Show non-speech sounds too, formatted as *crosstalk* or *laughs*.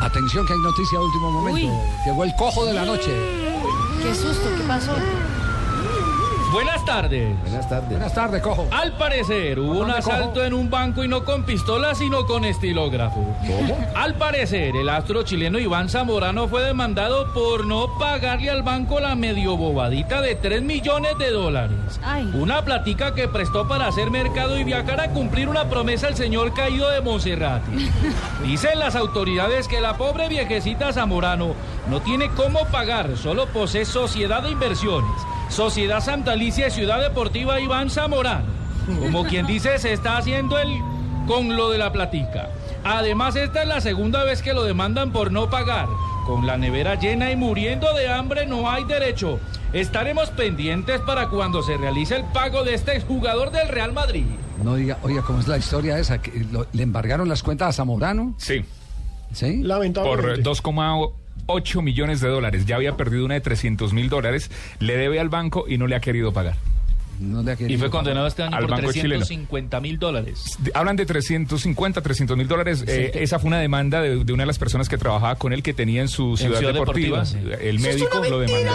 Atención que hay noticia de último momento. Uy. Llegó el cojo de la noche. Qué susto, ¿qué pasó? Buenas tardes. Buenas tardes. Buenas tardes, cojo. Al parecer hubo un asalto cojo? en un banco y no con pistola, sino con estilógrafo. ¿Cómo? Al parecer, el astro chileno Iván Zamorano fue demandado por no pagarle al banco la medio bobadita de 3 millones de dólares. Ay. Una platica que prestó para hacer mercado y viajar a cumplir una promesa al señor caído de Monserrate. *laughs* Dicen las autoridades que la pobre viejecita Zamorano no tiene cómo pagar, solo posee Sociedad de Inversiones, Sociedad Santa Alicia y Ciudad Deportiva Iván Zamorano. Como quien dice, se está haciendo el con lo de la platica. Además, esta es la segunda vez que lo demandan por no pagar. Con la nevera llena y muriendo de hambre no hay derecho. Estaremos pendientes para cuando se realice el pago de este jugador del Real Madrid. No diga, oiga, ¿cómo es la historia esa? ¿Que ¿Le embargaron las cuentas a Zamorano? Sí. ¿Sí? Por 2,8 8 millones de dólares. Ya había perdido una de 300 mil dólares. Le debe al banco y no le ha querido pagar. Y fue condenado este año al por banco 350 mil dólares. Hablan de 350, 300 mil dólares. Eh, esa fue una demanda de, una de las personas que trabajaba con él que tenía en su ciudad, deportiva. El médico lo demandó.